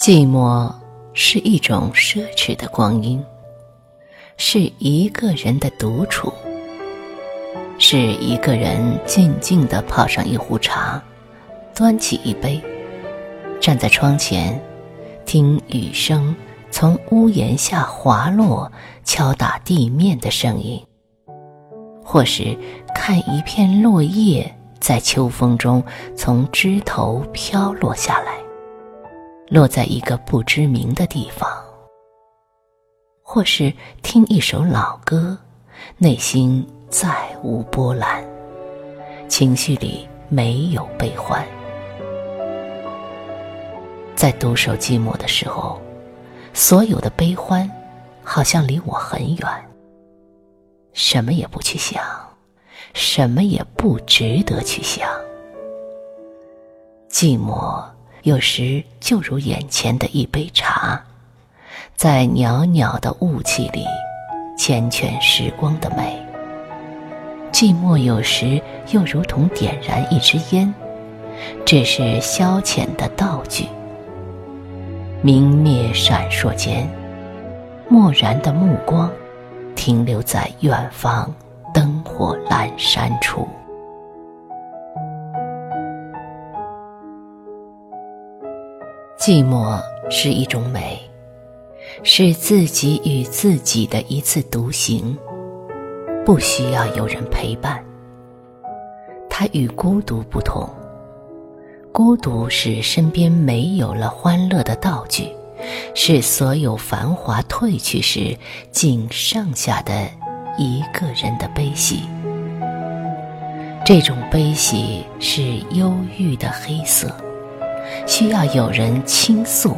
寂寞是一种奢侈的光阴，是一个人的独处，是一个人静静的泡上一壶茶，端起一杯，站在窗前，听雨声从屋檐下滑落，敲打地面的声音，或是看一片落叶在秋风中从枝头飘落下来。落在一个不知名的地方，或是听一首老歌，内心再无波澜，情绪里没有悲欢。在独守寂寞的时候，所有的悲欢好像离我很远，什么也不去想，什么也不值得去想，寂寞。有时就如眼前的一杯茶，在袅袅的雾气里缱绻时光的美。寂寞有时又如同点燃一支烟，只是消遣的道具。明灭闪烁间，漠然的目光停留在远方灯火阑珊处。寂寞是一种美，是自己与自己的一次独行，不需要有人陪伴。它与孤独不同，孤独是身边没有了欢乐的道具，是所有繁华褪去时仅剩下的一个人的悲喜。这种悲喜是忧郁的黑色。需要有人倾诉，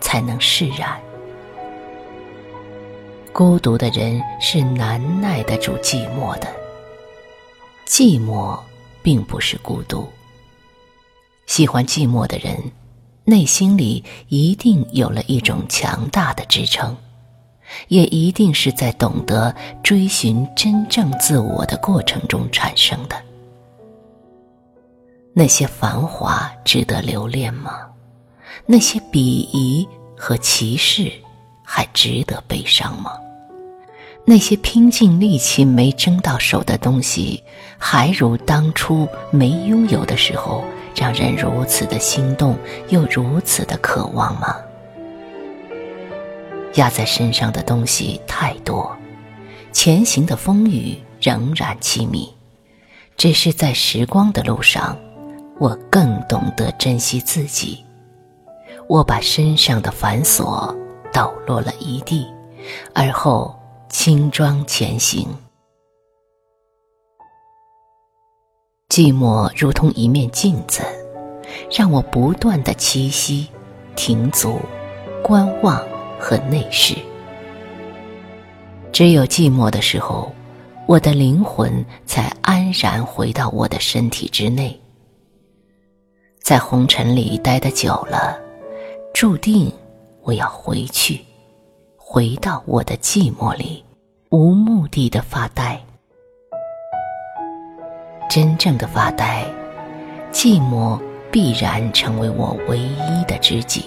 才能释然。孤独的人是难耐得住寂寞的。寂寞并不是孤独。喜欢寂寞的人，内心里一定有了一种强大的支撑，也一定是在懂得追寻真正自我的过程中产生的。那些繁华值得留恋吗？那些鄙夷和歧视还值得悲伤吗？那些拼尽力气没争到手的东西，还如当初没拥有的时候，让人如此的心动，又如此的渴望吗？压在身上的东西太多，前行的风雨仍然凄迷，只是在时光的路上。我更懂得珍惜自己，我把身上的繁琐抖落了一地，而后轻装前行。寂寞如同一面镜子，让我不断的栖息、停足、观望和内视。只有寂寞的时候，我的灵魂才安然回到我的身体之内。在红尘里待得久了，注定我要回去，回到我的寂寞里，无目的的发呆。真正的发呆，寂寞必然成为我唯一的知己。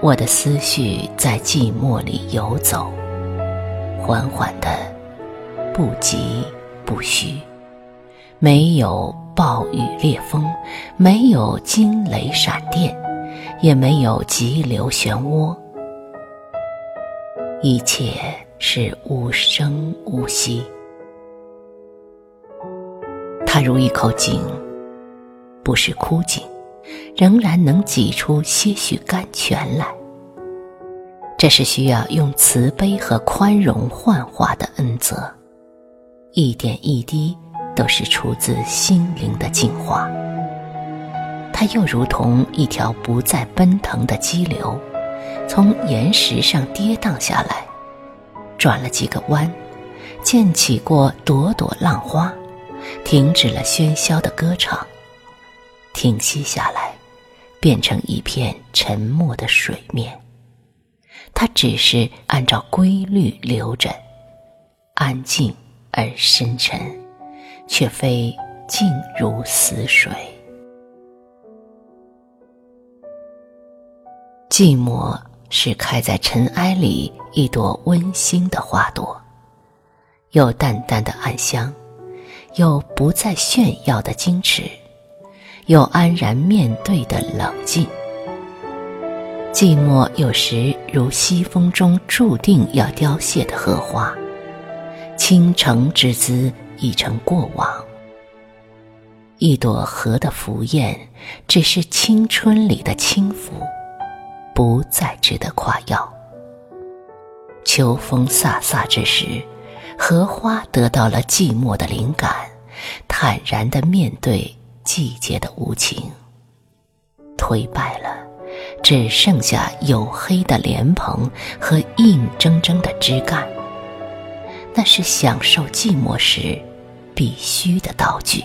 我的思绪在寂寞里游走，缓缓的，不急不徐，没有。暴雨烈风，没有惊雷闪电，也没有急流漩涡，一切是无声无息。它如一口井，不是枯井，仍然能挤出些许甘泉来。这是需要用慈悲和宽容幻化的恩泽，一点一滴。都是出自心灵的净化，它又如同一条不再奔腾的激流，从岩石上跌宕下来，转了几个弯，溅起过朵朵浪花，停止了喧嚣的歌唱，停息下来，变成一片沉默的水面。它只是按照规律流着，安静而深沉。却非静如死水。寂寞是开在尘埃里一朵温馨的花朵，有淡淡的暗香，有不再炫耀的矜持，有安然面对的冷静。寂寞有时如西风中注定要凋谢的荷花，倾城之姿已成过往。一朵荷的浮艳，只是青春里的轻浮，不再值得夸耀。秋风飒飒之时，荷花得到了寂寞的灵感，坦然地面对季节的无情。颓败了，只剩下黝黑的莲蓬和硬铮铮的枝干。那是享受寂寞时必须的道具。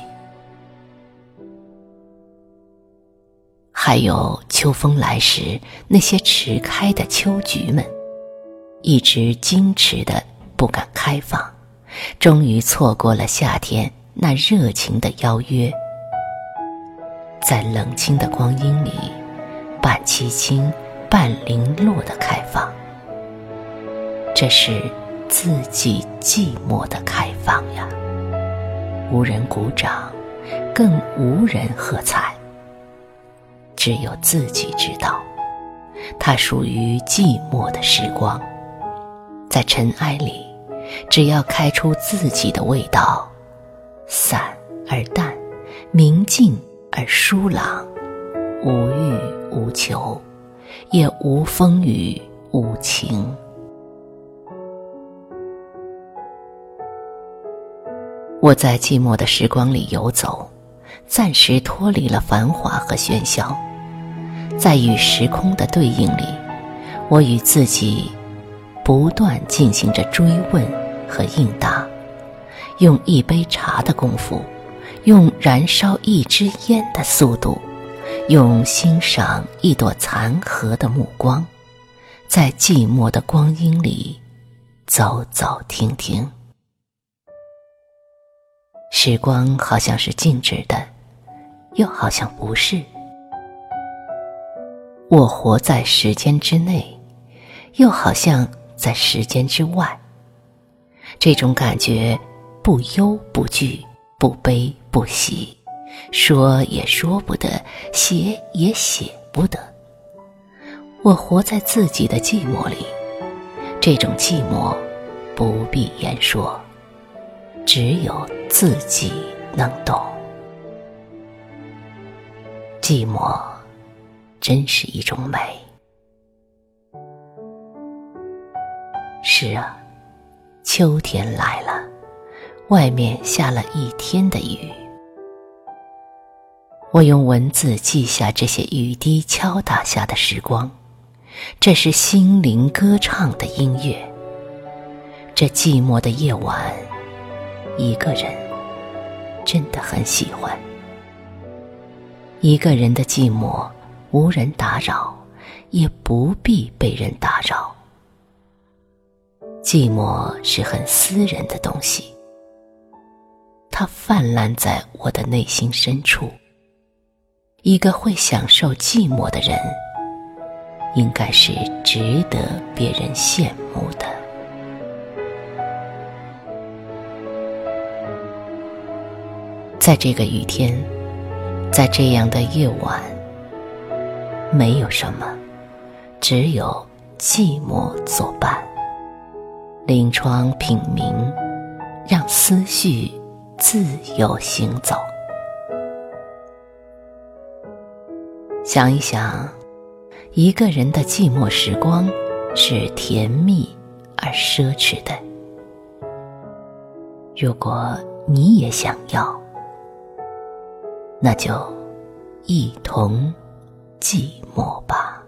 还有秋风来时，那些迟开的秋菊们，一直矜持的不敢开放，终于错过了夏天那热情的邀约，在冷清的光阴里，半凄清半零落的开放。这是自己寂寞的开放呀，无人鼓掌，更无人喝彩。只有自己知道，它属于寂寞的时光，在尘埃里，只要开出自己的味道，散而淡，明净而舒朗，无欲无求，也无风雨无晴。我在寂寞的时光里游走，暂时脱离了繁华和喧嚣。在与时空的对应里，我与自己不断进行着追问和应答，用一杯茶的功夫，用燃烧一支烟的速度，用欣赏一朵残荷的目光，在寂寞的光阴里走走停停。时光好像是静止的，又好像不是。我活在时间之内，又好像在时间之外。这种感觉不忧不惧，不悲不喜，说也说不得，写也写不得。我活在自己的寂寞里，这种寂寞不必言说，只有自己能懂。寂寞。真是一种美。是啊，秋天来了，外面下了一天的雨。我用文字记下这些雨滴敲打下的时光，这是心灵歌唱的音乐。这寂寞的夜晚，一个人真的很喜欢。一个人的寂寞。无人打扰，也不必被人打扰。寂寞是很私人的东西，它泛滥在我的内心深处。一个会享受寂寞的人，应该是值得别人羡慕的。在这个雨天，在这样的夜晚。没有什么，只有寂寞作伴。临窗品茗，让思绪自由行走。想一想，一个人的寂寞时光是甜蜜而奢侈的。如果你也想要，那就一同。寂寞吧。